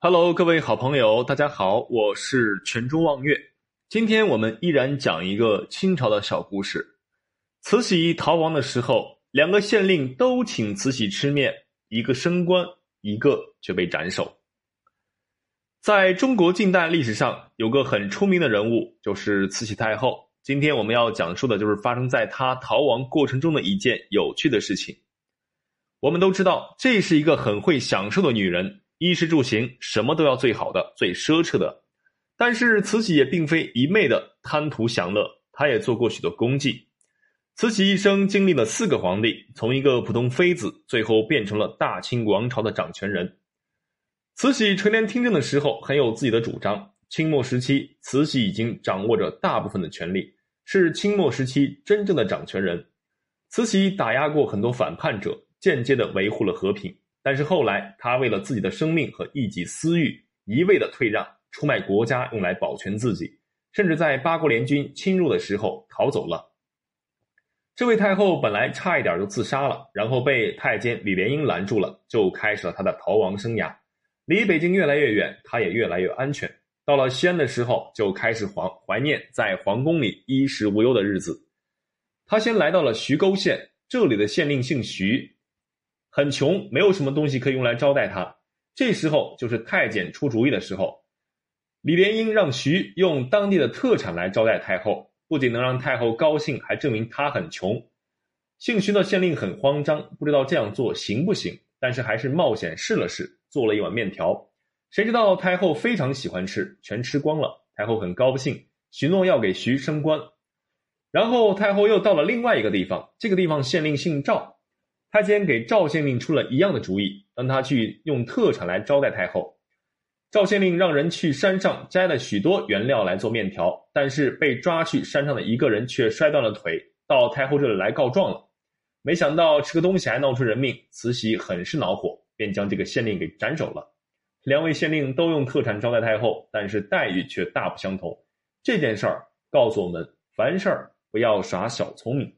Hello，各位好朋友，大家好，我是泉州望月。今天我们依然讲一个清朝的小故事。慈禧逃亡的时候，两个县令都请慈禧吃面，一个升官，一个却被斩首。在中国近代历史上，有个很出名的人物，就是慈禧太后。今天我们要讲述的就是发生在她逃亡过程中的一件有趣的事情。我们都知道，这是一个很会享受的女人。衣食住行，什么都要最好的、最奢侈的。但是慈禧也并非一昧的贪图享乐，她也做过许多功绩。慈禧一生经历了四个皇帝，从一个普通妃子，最后变成了大清王朝的掌权人。慈禧垂帘听政的时候，很有自己的主张。清末时期，慈禧已经掌握着大部分的权力，是清末时期真正的掌权人。慈禧打压过很多反叛者，间接的维护了和平。但是后来，他为了自己的生命和一己私欲，一味的退让，出卖国家用来保全自己，甚至在八国联军侵入的时候逃走了。这位太后本来差一点就自杀了，然后被太监李莲英拦住了，就开始了他的逃亡生涯。离北京越来越远，他也越来越安全。到了西安的时候，就开始怀怀念在皇宫里衣食无忧的日子。他先来到了徐沟县，这里的县令姓徐。很穷，没有什么东西可以用来招待他。这时候就是太监出主意的时候。李莲英让徐用当地的特产来招待太后，不仅能让太后高兴，还证明他很穷。姓徐的县令很慌张，不知道这样做行不行，但是还是冒险试了试，做了一碗面条。谁知道太后非常喜欢吃，全吃光了。太后很高兴，许诺要给徐升官。然后太后又到了另外一个地方，这个地方县令姓赵。太监给赵县令出了一样的主意，让他去用特产来招待太后。赵县令让人去山上摘了许多原料来做面条，但是被抓去山上的一个人却摔断了腿，到太后这里来告状了。没想到吃个东西还闹出人命，慈禧很是恼火，便将这个县令给斩首了。两位县令都用特产招待太后，但是待遇却大不相同。这件事儿告诉我们，凡事儿不要耍小聪明。